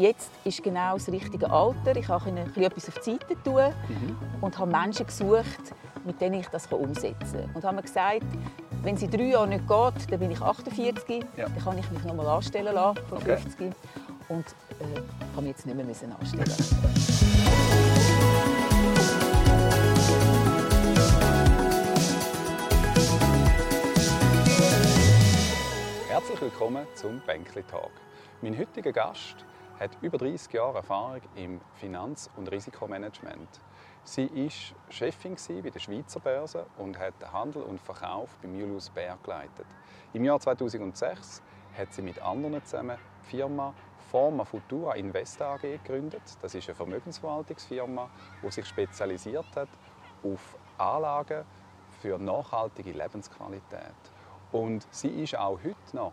jetzt ist genau das richtige Alter. Ich kann etwas auf die Seite tun mhm. und habe Menschen gesucht, mit denen ich das umsetzen kann. Und haben mir gesagt, wenn es in drei Jahren nicht geht, dann bin ich 48, ja. dann kann ich mich noch mal anstellen lassen, vor okay. 50. Und äh, kann mich jetzt nicht mehr anstellen. Herzlich willkommen zum Bänkli Talk. Mein heutiger Gast hat über 30 Jahre Erfahrung im Finanz- und Risikomanagement. Sie war Chefin bei der Schweizer Börse und hat Handel und Verkauf beim Julius Baer geleitet. Im Jahr 2006 hat sie mit anderen zusammen die Firma Forma Futura Invest AG gegründet. Das ist eine Vermögensverwaltungsfirma, die sich spezialisiert hat auf Anlagen für nachhaltige Lebensqualität. Und sie ist auch heute noch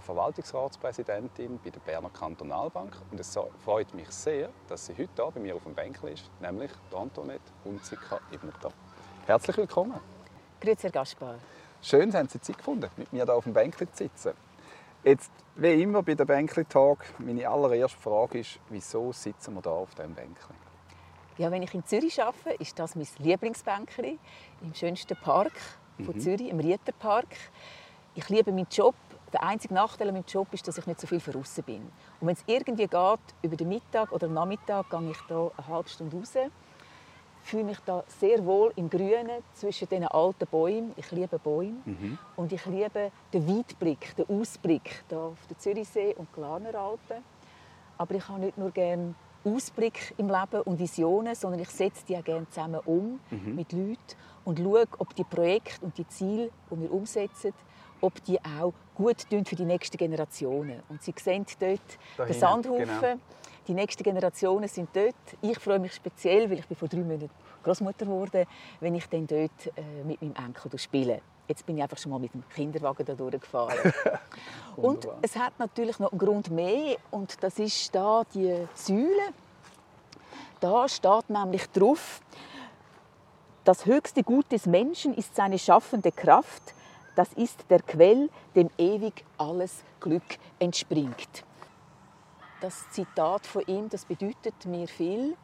Verwaltungsratspräsidentin bei der Berner Kantonalbank. Und es freut mich sehr, dass sie heute hier bei mir auf dem Bänkel ist, nämlich Antoinette Hunziker-Ibneter. Herzlich willkommen. Grüezi, Herr Gaspar. Schön, dass Sie Zeit gefunden, mit mir hier auf dem Bänkli zu sitzen. Jetzt, wie immer bei der Bänkli Talk, meine allererste Frage ist, wieso sitzen wir hier auf diesem Bänkli? Ja, wenn ich in Zürich arbeite, ist das mein Lieblingsbänkli im schönsten Park von mhm. Zürich, im Rieterpark. Ich liebe meinen Job. Der einzige Nachteil an meinem Job ist, dass ich nicht so viel draußen bin. Und wenn es irgendwie geht, über den Mittag oder Nachmittag, gehe ich hier eine halbe Stunde raus. fühle mich da sehr wohl im Grünen zwischen diesen alten Bäumen. Ich liebe Bäume. Mhm. Und ich liebe den Weitblick, den Ausblick hier auf den Zürichsee und die Glarner Alpen. Aber ich habe nicht nur gerne Ausblick im Leben und Visionen, sondern ich setze die auch gerne zusammen um mhm. mit Leuten und schaue, ob die Projekte und die Ziele, die wir umsetzen, ob die auch gut für die nächsten Generationen. Und Sie sehen dort Dahin, den Sandhaufen. Genau. Die nächsten Generationen sind dort. Ich freue mich speziell, weil ich bin vor drei Monaten Großmutter wurde, wenn ich dann dort äh, mit meinem Enkel spiele. Jetzt bin ich einfach schon mal mit dem Kinderwagen da durchgefahren. und es hat natürlich noch einen Grund mehr und das ist da die Säule. Da steht nämlich drauf: Das höchste Gut des Menschen ist seine schaffende Kraft. Das ist der Quell, dem ewig alles Glück entspringt. Das Zitat von ihm, das bedeutet mir viel,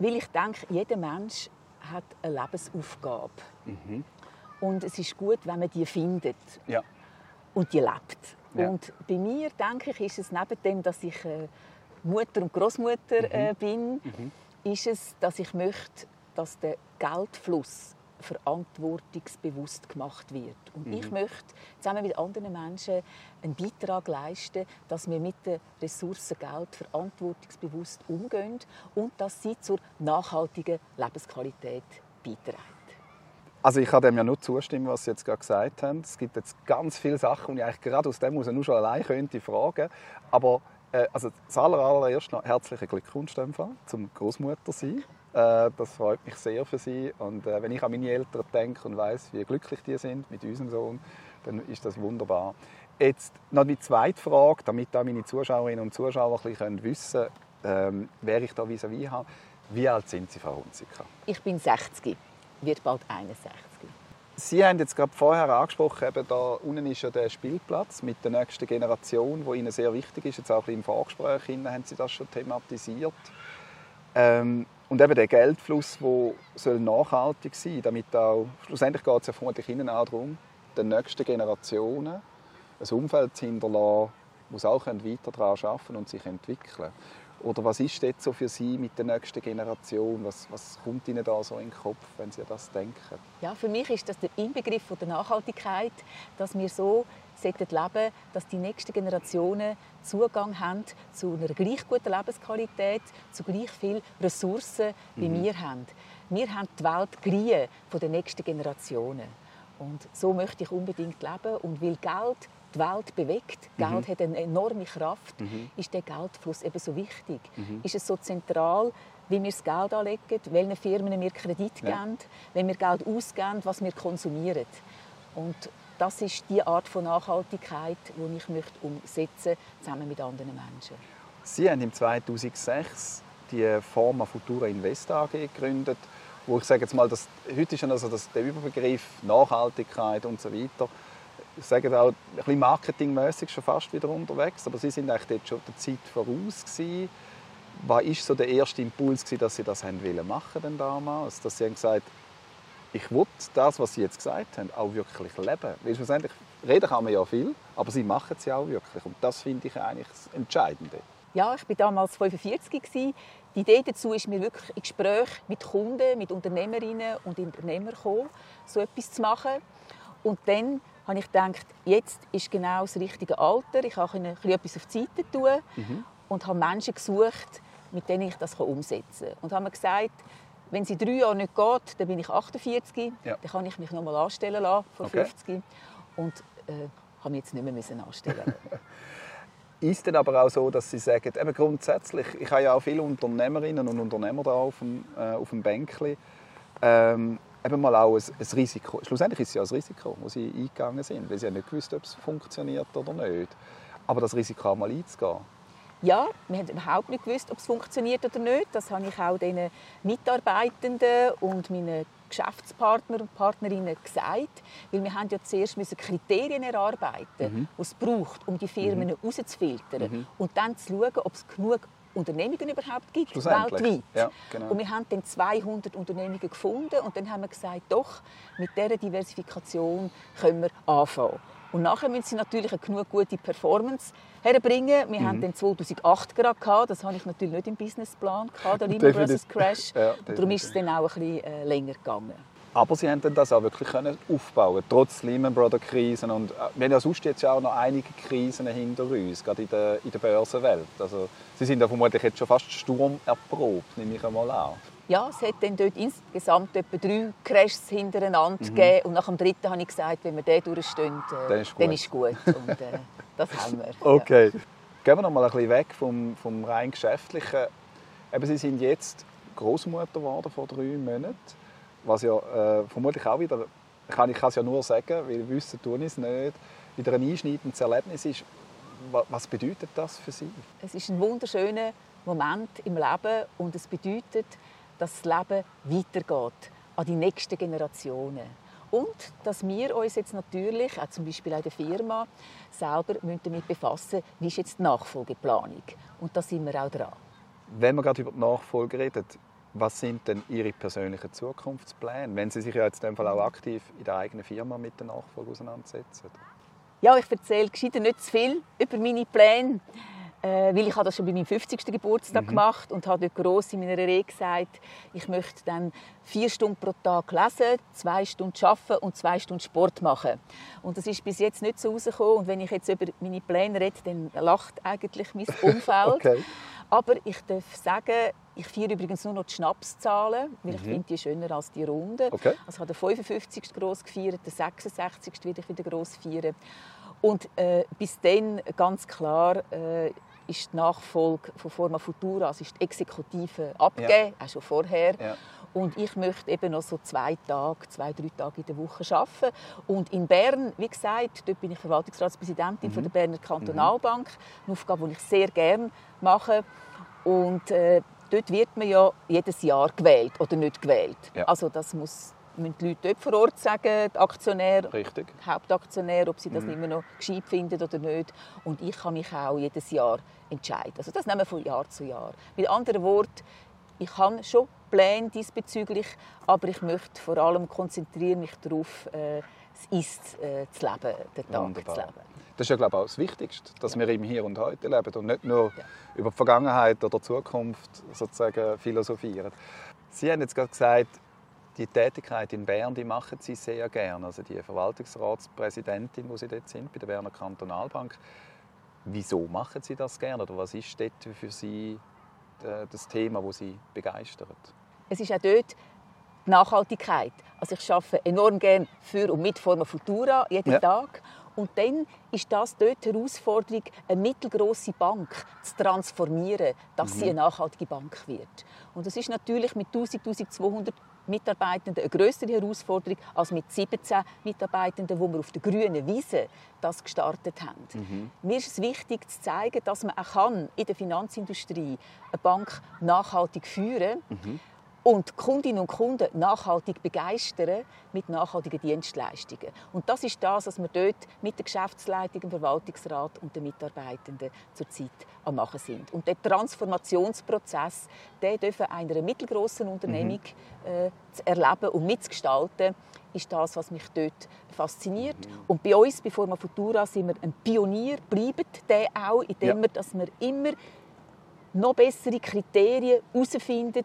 weil ich denke, jeder Mensch hat eine Lebensaufgabe. Mhm. Und es ist gut, wenn man die findet ja. und die lebt. Ja. Und bei mir, denke ich, ist es neben dem, dass ich äh, Mutter und Großmutter mhm. äh, bin, mhm. ist es, dass ich möchte, dass der Geldfluss verantwortungsbewusst gemacht wird. Und mhm. ich möchte zusammen mit anderen Menschen einen Beitrag leisten, dass wir mit den Ressourcen Geld verantwortungsbewusst umgehen und dass sie zur nachhaltigen Lebensqualität beitragen. Also ich kann dem ja nur zustimmen, was Sie jetzt gerade gesagt haben. Es gibt jetzt ganz viele Sachen, die ich eigentlich gerade aus dem heraus nur schon allein könnte fragen. Aber äh, also das allererste noch herzlichen Glückwunsch zum Großmutter sein. Äh, das freut mich sehr für sie. Und äh, wenn ich an meine Eltern denke und weiß, wie glücklich die sind mit unserem Sohn, dann ist das wunderbar. Jetzt noch die zweite Frage, damit auch meine Zuschauerinnen und Zuschauer ein bisschen wissen können, ähm, wer ich da vis-à-vis -vis habe. Wie alt sind Sie, Frau Hunziker? Ich bin 60, wird bald 61. Sie haben jetzt gerade vorher angesprochen, eben da unten ist ja der Spielplatz mit der nächsten Generation, wo Ihnen sehr wichtig ist. Jetzt auch im Vorgespräch haben Sie das schon thematisiert. Ähm, und eben der Geldfluss, der nachhaltig sein soll, damit auch, schlussendlich geht es ja vermutlich Ihnen auch darum, den nächsten Generationen ein Umfeld zu hinterlassen, wo sie auch weiter daran arbeiten und sich entwickeln Oder was ist jetzt so für Sie mit der nächsten Generation? Was, was kommt Ihnen da so in den Kopf, wenn Sie das denken? Ja, für mich ist das der Inbegriff der Nachhaltigkeit, dass wir so leben sollten, dass die nächsten Generationen Zugang haben zu einer gleich guten Lebensqualität, zu gleich vielen Ressourcen, wie mhm. wir haben. Wir haben die Welt geliehen von den nächsten Generationen. Und so möchte ich unbedingt leben. Und weil Geld die Welt bewegt, mhm. Geld hat eine enorme Kraft, mhm. ist der Geldfluss eben so wichtig. Mhm. Ist es so zentral, wie wir das Geld anlegen, welchen Firmen wir Kredit ja. geben, wenn wir Geld ausgeben, was wir konsumieren. Und das ist die Art von Nachhaltigkeit, die ich möchte umsetzen zusammen mit anderen Menschen. Sie haben im 2006 die Forma Futura Invest AG gegründet, wo ich sage jetzt mal, dass, heute ist also das, der Überbegriff Nachhaltigkeit und so weiter sagen auch, ein bisschen marketingmäßig schon fast wieder unterwegs, aber Sie sind eigentlich schon der Zeit voraus gewesen. Was war so der erste Impuls, gewesen, dass Sie das haben wollen machen denn damals? Dass Sie haben gesagt ich will das, was Sie jetzt gesagt haben, auch wirklich leben. Weil schlussendlich, reden kann man ja viel, aber Sie machen es ja auch wirklich. Und das finde ich eigentlich das Entscheidende. Ja, ich war damals 45. Die Idee dazu ist mir wirklich in Gespräch mit Kunden, mit Unternehmerinnen und Unternehmern gekommen, so etwas zu machen. Und dann habe ich gedacht, jetzt ist genau das richtige Alter. Ich kann etwas auf die Seite tun mhm. und habe Menschen gesucht, mit denen ich das umsetzen kann. Und habe mir gesagt, wenn es in drei Jahren nicht geht, dann bin ich 48, ja. dann kann ich mich noch mal anstellen lassen, vor okay. 50. Und äh, habe mich jetzt nicht mehr anstellen Ist es aber auch so, dass Sie sagen, eben grundsätzlich, ich habe ja auch viele Unternehmerinnen und Unternehmer da auf dem, äh, auf dem Bänkchen, ähm, eben mal auch ein, ein, Risiko. Schlussendlich ist es ja ein Risiko, wo Sie eingegangen sind, weil Sie ja nicht gewusst, ob es funktioniert oder nicht. Aber das Risiko auch mal einzugehen, ja, wir haben überhaupt nicht gewusst, ob es funktioniert oder nicht. Das habe ich auch den Mitarbeitenden und meinen Geschäftspartner und Partnerinnen gesagt, weil wir haben ja zuerst müssen Kriterien erarbeiten, mhm. die es braucht, um die Firmen mhm. herauszufiltern mhm. und dann zu schauen, ob es genug Unternehmungen überhaupt gibt, weltweit. Ja, genau. Und wir haben dann 200 Unternehmungen gefunden und dann haben wir gesagt, doch, mit dieser Diversifikation können wir anfangen. Und nachher müssen sie natürlich eine genug gute Performance herbringen. Wir mhm. haben den 2008 gerade gehabt. Das habe ich natürlich nicht im Businessplan gehabt, der Lehman Brothers Crash. ja, darum ist es dann auch ein bisschen äh, länger gegangen. Aber sie haben das auch wirklich aufbauen trotz Lehman Brothers Krisen. Und äh, wir haben ja sonst jetzt auch noch einige Krisen hinter uns, gerade in der, in der Börsenwelt. Also, sie sind ja vermutlich jetzt schon fast sturmerprobt, nehme ich einmal an. Ja, es hat dann dort insgesamt etwa drei Crashs hintereinander mhm. gegeben. Und nach dem dritten habe ich gesagt, wenn wir den durchstehen, äh, dann ist gut. Dann ist gut. Und, äh, das haben wir. Okay. Ja. Gehen wir noch mal ein bisschen weg vom, vom rein Geschäftlichen. Eben, Sie sind jetzt Großmutter geworden vor drei Monaten. Was ja äh, vermutlich auch wieder, kann ich kann es ja nur sagen, weil wissen tun es nicht, wieder ein einschneidendes Erlebnis ist. Was bedeutet das für Sie? Es ist ein wunderschöner Moment im Leben und es bedeutet, dass das Leben weitergeht an die nächsten Generationen. Und dass wir uns jetzt natürlich, auch zum Beispiel in der Firma, selber damit befassen müssen, wie ist jetzt die Nachfolgeplanung. Und da sind wir auch dran. Wenn wir gerade über die Nachfolge reden, was sind denn Ihre persönlichen Zukunftspläne, wenn Sie sich ja jetzt in dem Fall auch aktiv in der eigenen Firma mit der Nachfolge auseinandersetzen? Ja, ich erzähle gescheiter nicht zu viel über meine Pläne. Äh, weil ich habe das schon bei meinem 50. Geburtstag mhm. gemacht und habe dort gross in meiner Rede gesagt, ich möchte dann vier Stunden pro Tag lesen, zwei Stunden arbeiten und zwei Stunden Sport machen. Und das ist bis jetzt nicht so rausgekommen. Und wenn ich jetzt über meine Pläne rede, dann lacht eigentlich mein Umfeld. okay. Aber ich darf sagen, ich feiere übrigens nur noch die Schnapszahlen, weil ich mhm. finde die schöner als die Runden. Okay. Also ich habe den 55. gross gefeiert, den 66. will ich wieder gross feiern. Und äh, bis dann ganz klar äh, ist die Nachfolge von Forma Futura, also ist die Exekutive abgegeben, ja. auch schon vorher. Ja. Und ich möchte eben noch so zwei Tage, zwei, drei Tage in der Woche arbeiten. Und in Bern, wie gesagt, dort bin ich Verwaltungsratspräsidentin mhm. von der Berner Kantonalbank. Eine Aufgabe, die ich sehr gerne mache. Und äh, dort wird man ja jedes Jahr gewählt oder nicht gewählt. Ja. Also das muss müssen die Leute dort vor Ort sagen, die Aktionäre, Richtig. Hauptaktionär, ob sie das mhm. immer noch gescheit finden oder nicht. Und ich kann mich auch jedes Jahr entscheiden. Also das nehmen wir von Jahr zu Jahr. Mit anderen Worten, ich habe schon Pläne diesbezüglich, aber ich möchte vor allem konzentrieren mich darauf, äh, das Ist äh, zu leben, den Tag Wunderbar. zu leben. Das ist ja glaube ich, auch das Wichtigste, dass ja. wir im Hier und Heute leben und nicht nur ja. über die Vergangenheit oder die Zukunft sozusagen philosophieren. Sie haben jetzt gerade gesagt, die Tätigkeit in Bern, die machen Sie sehr gerne. Also die Verwaltungsratspräsidentin, wo Sie dort sind, bei der Berner Kantonalbank. Wieso machen Sie das gerne? Oder was ist dort für Sie äh, das Thema, das Sie begeistert? Es ist auch dort die Nachhaltigkeit. Also ich arbeite enorm gerne für und mit Forma Futura jeden ja. Tag. Und dann ist das dort die Herausforderung, eine mittelgroße Bank zu transformieren, dass mhm. sie eine nachhaltige Bank wird. Und das ist natürlich mit 1000, 1200 Mitarbeitenden eine größere Herausforderung als mit 17 Mitarbeitenden, wo wir auf der grünen Wiese das gestartet haben. Mhm. Mir ist es wichtig zu zeigen, dass man auch kann in der Finanzindustrie eine Bank nachhaltig führen kann. Mhm. Und Kundinnen und Kunden nachhaltig begeistern mit nachhaltigen Dienstleistungen. Und das ist das, was wir dort mit der Geschäftsleitung, dem Verwaltungsrat und den Mitarbeitenden zurzeit am machen sind. Und der Transformationsprozess, der dürfen einer mittelgroßen Unternehmung mhm. äh, zu erleben und mitzugestalten, ist das, was mich dort fasziniert. Mhm. Und bei uns, bei Forma Futura, sind wir ein Pionier, bleiben der auch, indem ja. wir, dass wir immer noch bessere Kriterien herausfinden,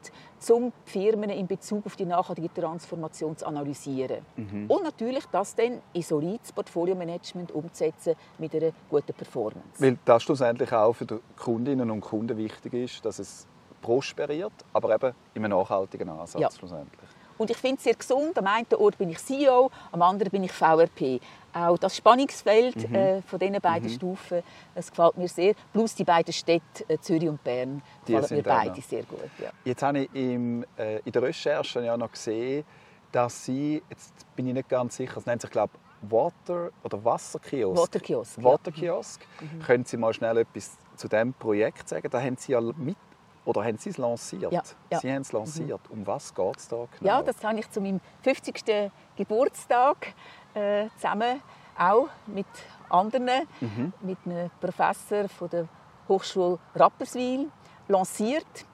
um die Firmen in Bezug auf die nachhaltige Transformation zu analysieren. Mhm. Und natürlich das dann in solides Portfolio-Management umzusetzen mit einer guten Performance. Weil das schlussendlich auch für die Kundinnen und Kunden wichtig ist, dass es prosperiert, aber eben in einem nachhaltigen Ansatz ja. schlussendlich. Und ich finde es sehr gesund. Am einen Ort bin ich CEO, am anderen bin ich VRP. Auch das Spannungsfeld mhm. äh, von diesen beiden mhm. Stufen, das gefällt mir sehr. Plus die beiden Städte äh, Zürich und Bern die gefallen mir beide sehr gut. Ja. Jetzt habe ich im, äh, in der Recherche ja noch gesehen, dass Sie, jetzt bin ich nicht ganz sicher, es nennt sich glaube Water oder Wasserkiosk. Waterkiosk. Waterkiosk. Ja. Mhm. Können Sie mal schnell etwas zu diesem Projekt sagen? Da haben Sie ja mit oder haben Sie es lanciert? Ja, ja. Sie haben es lanciert. Mhm. Um was geht es da genau? Ja, das habe ich zu meinem 50. Geburtstag äh, zusammen auch mit anderen, mhm. mit einem Professor von der Hochschule Rapperswil lanciert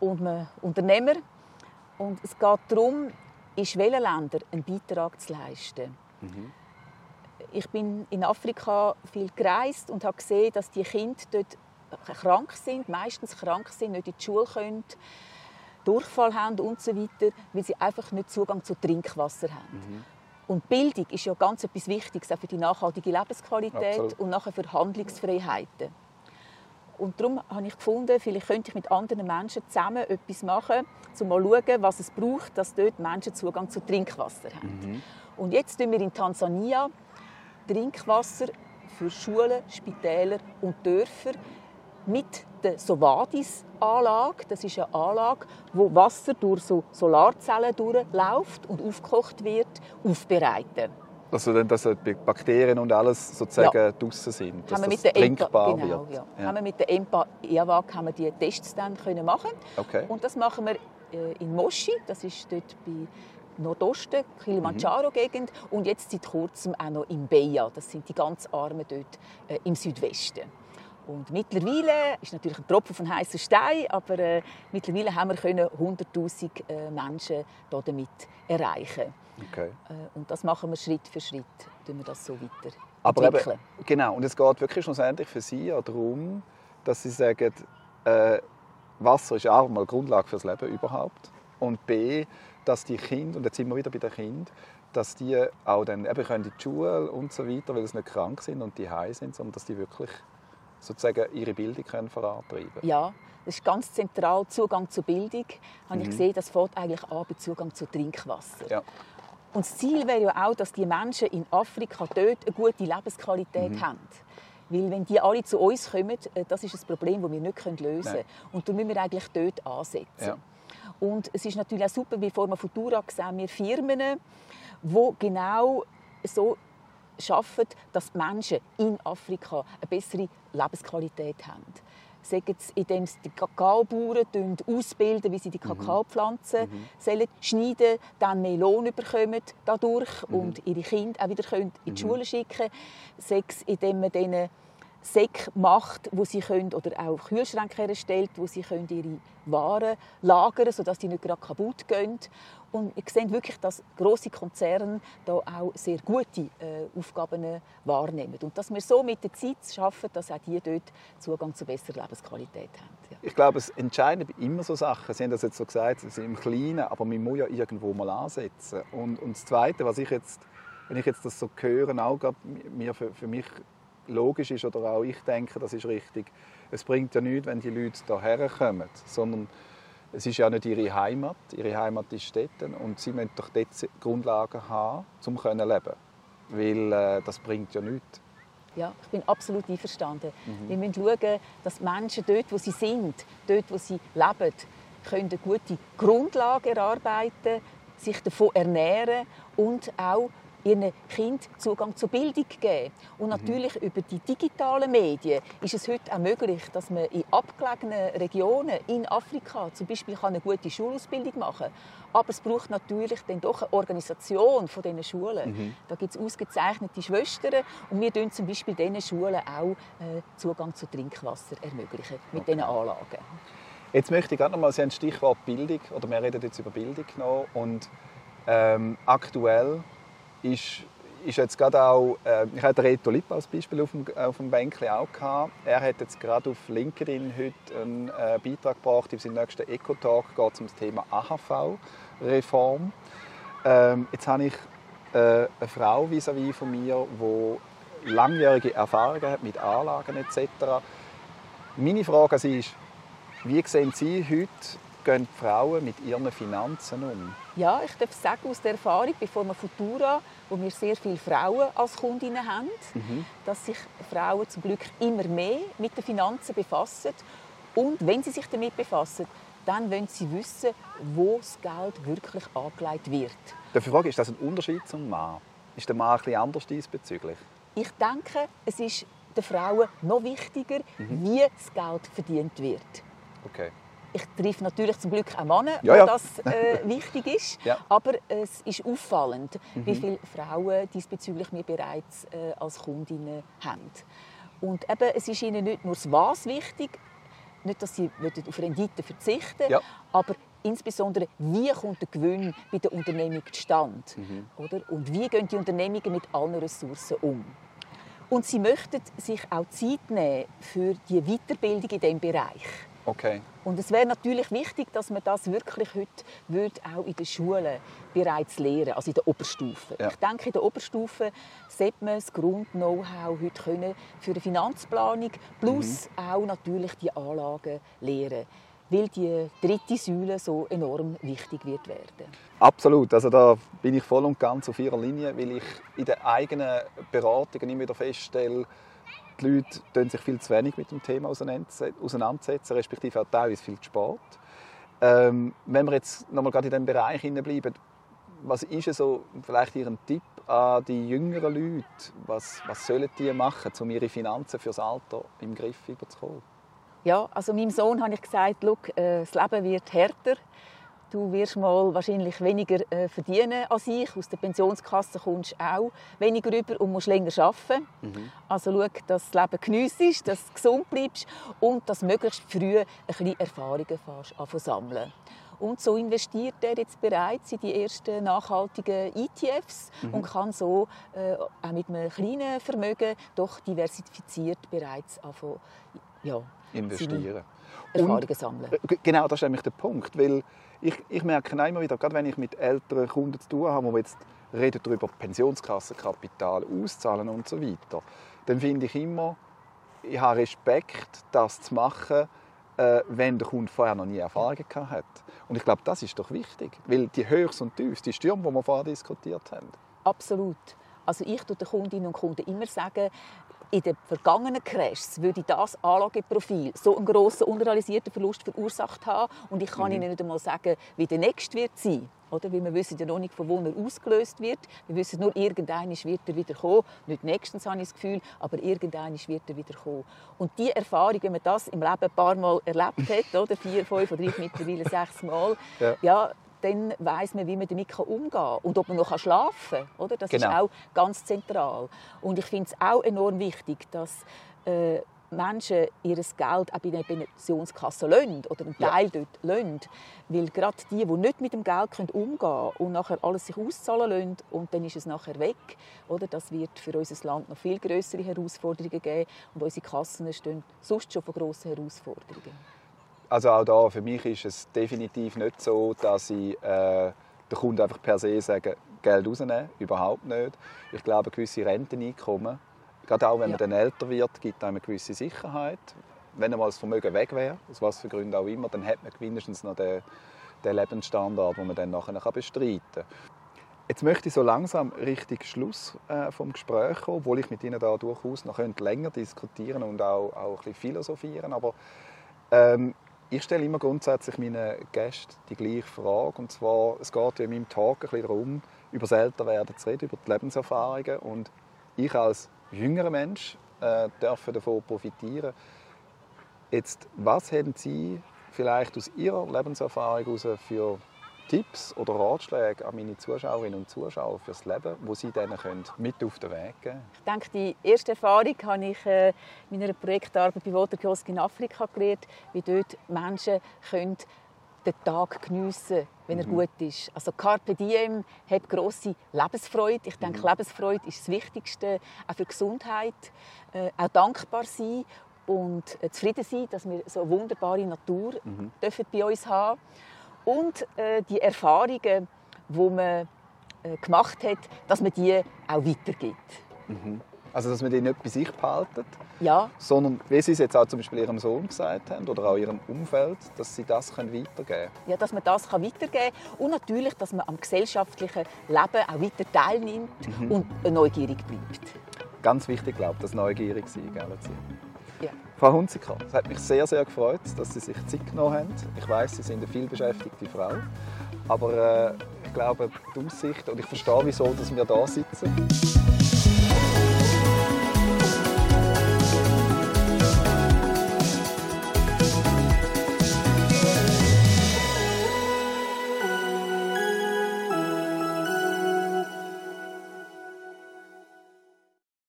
und einem Unternehmer. Und es geht darum, in Schwellenländern einen Beitrag zu leisten. Mhm. Ich bin in Afrika viel gereist und habe gesehen, dass die Kinder dort krank sind, meistens krank sind, nicht in die Schule können, Durchfall haben und so weiter, weil sie einfach nicht Zugang zu Trinkwasser haben. Mhm. Und Bildung ist ja ganz etwas Wichtiges auch für die nachhaltige Lebensqualität Absolut. und nachher für Handlungsfreiheiten. Und darum habe ich gefunden, vielleicht könnte ich mit anderen Menschen zusammen etwas machen, um mal zu schauen, was es braucht, dass dort Menschen Zugang zu Trinkwasser haben. Mhm. Und jetzt tun wir in Tansania Trinkwasser für Schulen, Spitäler und Dörfer mit der Sovadis-Anlage. Das ist eine Anlage, wo Wasser durch so Solarzellen durchläuft und aufgekocht wird, aufbereiten. Also dann, dass die Bakterien und alles sozusagen ja. draußen sind, dass haben das trinkbar Empa, genau, wird. Ja. Ja. Haben wir mit der EMPA EAWAG haben wir die Tests dann können machen. Okay. Und das machen wir äh, in Moshi, das ist dort bei Nordosten, Kilimanjaro-Gegend mhm. und jetzt seit kurzem auch noch in Beja, das sind die ganz Armen dort äh, im Südwesten. Und mittlerweile ist natürlich ein Tropfen von heißen Stein, aber äh, mittlerweile haben wir können 100.000 äh, Menschen damit erreichen. Okay. Äh, und das machen wir Schritt für Schritt, tun wir das so weiter aber eben, genau. Und es geht wirklich schlussendlich für Sie ja darum, dass Sie sagen, äh, Wasser ist A mal Grundlage fürs Leben überhaupt und B, dass die Kinder und jetzt sind wir wieder bei den Kindern, dass die auch dann eben können in die Schule und so weiter, weil sie nicht krank sind und die sind, sondern dass die wirklich sozusagen ihre Bildung können vorantreiben können. Ja, das ist ganz zentral. Zugang zur Bildung. Habe mhm. ich gesehen, das fängt eigentlich an bei Zugang zu Trinkwasser. Ja. Und das Ziel wäre ja auch, dass die Menschen in Afrika dort eine gute Lebensqualität mhm. haben. Weil wenn die alle zu uns kommen, äh, das ist ein Problem, das wir nicht lösen können. Und da müssen wir eigentlich dort ansetzen. Ja. Und es ist natürlich auch super, wie Forma Futura sehen wir Firmen, die genau so schaffen, dass die Menschen in Afrika eine bessere Lebensqualität haben. Sagen sie, indem sie die Kakaobauern ausbilden, wie sie die mhm. Kakaopflanzen mhm. sollen schneiden, dann mehr Lohn bekommen dadurch mhm. und ihre Kinder auch wieder in die mhm. Schule schicken können. Sagen sie, indem man denen Säcke macht, wo sie können, oder auch Kühlschränke erstellt, wo sie können ihre Waren lagern sodass die nicht gerade kaputt gehen. Und ich sehe wirklich, dass große Konzerne da auch sehr gute äh, Aufgaben wahrnehmen. Und dass wir so mit der Zeit schaffen, dass auch die dort Zugang zu besserer Lebensqualität haben. Ja. Ich glaube, es entscheidend immer so Sachen. Sie haben das jetzt so gesagt, sie sind im Kleinen, aber man muss ja irgendwo mal ansetzen. Und, und das Zweite, was ich jetzt, wenn ich jetzt das so höre, auch mir für, für mich logisch ist oder auch ich denke, das ist richtig. Es bringt ja nichts, wenn die Leute hierher kommen, sondern es ist ja nicht ihre Heimat. Ihre Heimat ist dort und sie müssen doch dort Grundlagen haben, um zu leben. Weil äh, das bringt ja nichts. Ja, ich bin absolut einverstanden. Mhm. Wir müssen schauen, dass Menschen dort, wo sie sind, dort, wo sie leben, können eine gute Grundlage erarbeiten, sich davon ernähren und auch ihren Kind Zugang zur Bildung geben. Und natürlich mhm. über die digitalen Medien ist es heute auch möglich, dass man in abgelegenen Regionen in Afrika zum Beispiel eine gute Schulausbildung machen kann. Aber es braucht natürlich dann doch eine Organisation von diesen Schulen. Mhm. Da gibt es ausgezeichnete Schwestern und wir ermöglichen zum Beispiel diesen Schulen auch äh, Zugang zu Trinkwasser ermöglichen mit okay. diesen Anlagen. Jetzt möchte ich gerade noch mal, Sie haben das Stichwort Bildung, oder wir reden jetzt über Bildung noch, und ähm, aktuell ist, ist jetzt gerade auch, äh, ich hatte Reto Lipp als Beispiel auf dem, auf dem Bänkchen auch gehabt. Er hat jetzt gerade auf LinkedIn heute einen äh, Beitrag gebracht, in seinem nächsten Eco-Talk geht es um das Thema AHV-Reform. Ähm, jetzt habe ich äh, eine Frau vis à -vis von mir, die langjährige Erfahrungen hat mit Anlagen etc. Meine Frage an Sie ist, wie sehen Sie heute gehen die Frauen mit ihren Finanzen um? Ja, ich darf sagen aus der Erfahrung, bevor wir Futura, wo wir sehr viele Frauen als Kundinnen haben, mhm. dass sich Frauen zum Glück immer mehr mit den Finanzen befassen. Und wenn sie sich damit befassen, dann wollen sie wissen, wo das Geld wirklich angelegt wird. Die Frage ist das ein Unterschied zum Mann? Ist der Mann etwas anders diesbezüglich? Ich denke, es ist den Frauen noch wichtiger, mhm. wie das Geld verdient wird. Okay. Ich treffe natürlich zum Glück auch Männer, ja, ja. wo das äh, wichtig ist. Ja. Aber es ist auffallend, mhm. wie viele Frauen diesbezüglich mir bereits äh, als Kundinnen haben. Und eben, es ist ihnen nicht nur das Was wichtig, nicht, dass sie auf Rendite verzichten ja. aber insbesondere, wie kommt der Gewinn bei der Unternehmung zustande? Mhm. Oder? Und wie gehen die Unternehmungen mit allen Ressourcen um? Und sie möchten sich auch Zeit nehmen für die Weiterbildung in diesem Bereich. Okay. Und es wäre natürlich wichtig, dass man das wirklich heute würde auch in den Schulen bereits lehren, also in der Oberstufe. Ja. Ich denke, in der Oberstufe sollte man das Grund-Know-how heute können für die Finanzplanung plus mhm. auch natürlich die Anlagen lehren weil die dritte Säule so enorm wichtig wird werden. Absolut, also da bin ich voll und ganz auf Ihrer Linie, weil ich in den eigenen Beratungen immer wieder feststelle, die Leute tun sich viel zu wenig mit dem Thema auseinandersetzen, respektive auch teilweise viel zu spät. Ähm, wenn wir jetzt nochmal gerade in diesem Bereich bleiben, was ist so vielleicht Ihr Tipp an die jüngeren Leute? Was, was sollen die machen, um ihre Finanzen fürs Alter im Griff zu bekommen? Ja, also meinem Sohn habe ich gesagt, äh, das Leben wird härter. Du wirst mal wahrscheinlich weniger äh, verdienen als ich. Aus der Pensionskasse kommst du auch weniger rüber und musst länger arbeiten. Mhm. Also schau, dass das Leben geniessest, dass du gesund bleibst und dass du möglichst früh ein bisschen Erfahrungen fährst, sammeln. Und so investiert er jetzt bereits in die ersten nachhaltigen ETFs mhm. und kann so äh, auch mit einem kleinen Vermögen doch diversifiziert bereits anfangen, ja, investieren. Erfahrungen sammeln. Äh, genau, das ist nämlich der Punkt, weil ich, ich merke immer wieder, gerade wenn ich mit älteren Kunden zu tun habe, wir jetzt reden darüber Pensionskassenkapital auszahlen und so weiter, dann finde ich immer, ich habe Respekt, das zu machen, äh, wenn der Kunde vorher noch nie Erfahrungen hat. Und ich glaube, das ist doch wichtig, weil die Höchst und Tiefs, die Stürme, die wir vorher diskutiert haben. Absolut. Also ich tue den Kundinnen und Kunden immer sagen, in den vergangenen Crashs würde das Anlageprofil so einen grossen unrealisierten Verlust verursacht haben und ich kann mhm. Ihnen nicht einmal sagen, wie der nächste wird sein. Oder? Weil wir wissen ja noch nicht, von wo er ausgelöst wird. Wir wissen nur, irgendwann wird er wieder kommen. Nicht nächstens habe ich das Gefühl, aber irgendwann wird er wieder kommen. Und diese Erfahrung, wenn man das im Leben ein paar Mal erlebt hat, oder? vier, fünf oder mittlerweile sechs Mal, ja. ja dann weiß man, wie man damit umgehen kann und ob man noch schlafen kann. Oder? Das genau. ist auch ganz zentral. Und ich finde es auch enorm wichtig, dass äh, Menschen ihr Geld auch bei einer Pensionskasse lassen oder einen Teil ja. dort lassen. Weil gerade die, die nicht mit dem Geld umgehen können und nachher alles sich auszahlen lassen und dann ist es nachher weg, oder? das wird für unser Land noch viel größere Herausforderungen geben und unsere Kassen stehen sonst schon vor grossen Herausforderungen. Also auch da, für mich ist es definitiv nicht so, dass ich äh, der Kunde einfach per se sage, Geld rausnehmen. Überhaupt nicht. Ich glaube, gewisse Renteneinkommen, gerade auch wenn man dann älter wird, gibt einem eine gewisse Sicherheit. Wenn einmal das Vermögen weg wäre, aus was für Gründen auch immer, dann hat man mindestens noch den, den Lebensstandard, den man dann nachher bestreiten kann. Jetzt möchte ich so langsam richtig Schluss äh, vom Gespräch kommen, obwohl ich mit Ihnen da durchaus noch länger diskutieren und auch, auch ein bisschen philosophieren. Aber ähm, Ich stelle immer grundsätzlich meinen Gästen die gleiche Frage. Und zwar, es geht in meinem Talk ein bisschen darum, über das Älterwerden zu reden, über die Lebenserfahrungen. Und ich als jüngerer Mensch äh, darf davon profitieren. Jetzt, was haben Sie vielleicht aus Ihrer Lebenserfahrung heraus für Tipps oder Ratschläge an meine Zuschauerinnen und Zuschauer fürs Leben, wo Sie denen mit auf den Weg geben Ich denke, die erste Erfahrung habe ich äh, in meiner Projektarbeit bei Waterkiosk in Afrika gelernt, wie dort Menschen können den Tag geniessen wenn er mhm. gut ist. Also Carpe Diem hat grosse Lebensfreude. Ich denke, mhm. Lebensfreude ist das Wichtigste, auch für Gesundheit. Äh, auch dankbar sein und äh, zufrieden sein, dass wir so eine wunderbare Natur mhm. dürfen bei uns haben und äh, die Erfahrungen, die man äh, gemacht hat, dass man die auch weitergibt. Mhm. Also dass man die nicht bei sich behalten, ja. sondern, wie Sie es jetzt auch zum Beispiel Ihrem Sohn gesagt haben oder auch Ihrem Umfeld, dass Sie das können weitergeben können. Ja, dass man das kann weitergeben kann und natürlich, dass man am gesellschaftlichen Leben auch weiter teilnimmt mhm. und neugierig bleibt. Ganz wichtig, glaube ich, das neugierig sein, gell? Frau Hunziker, es hat mich sehr, sehr gefreut, dass Sie sich Zeit genommen haben. Ich weiß, Sie sind eine vielbeschäftigte Frau, aber äh, ich glaube, die Aussicht, und ich verstehe, wieso dass wir da sitzen,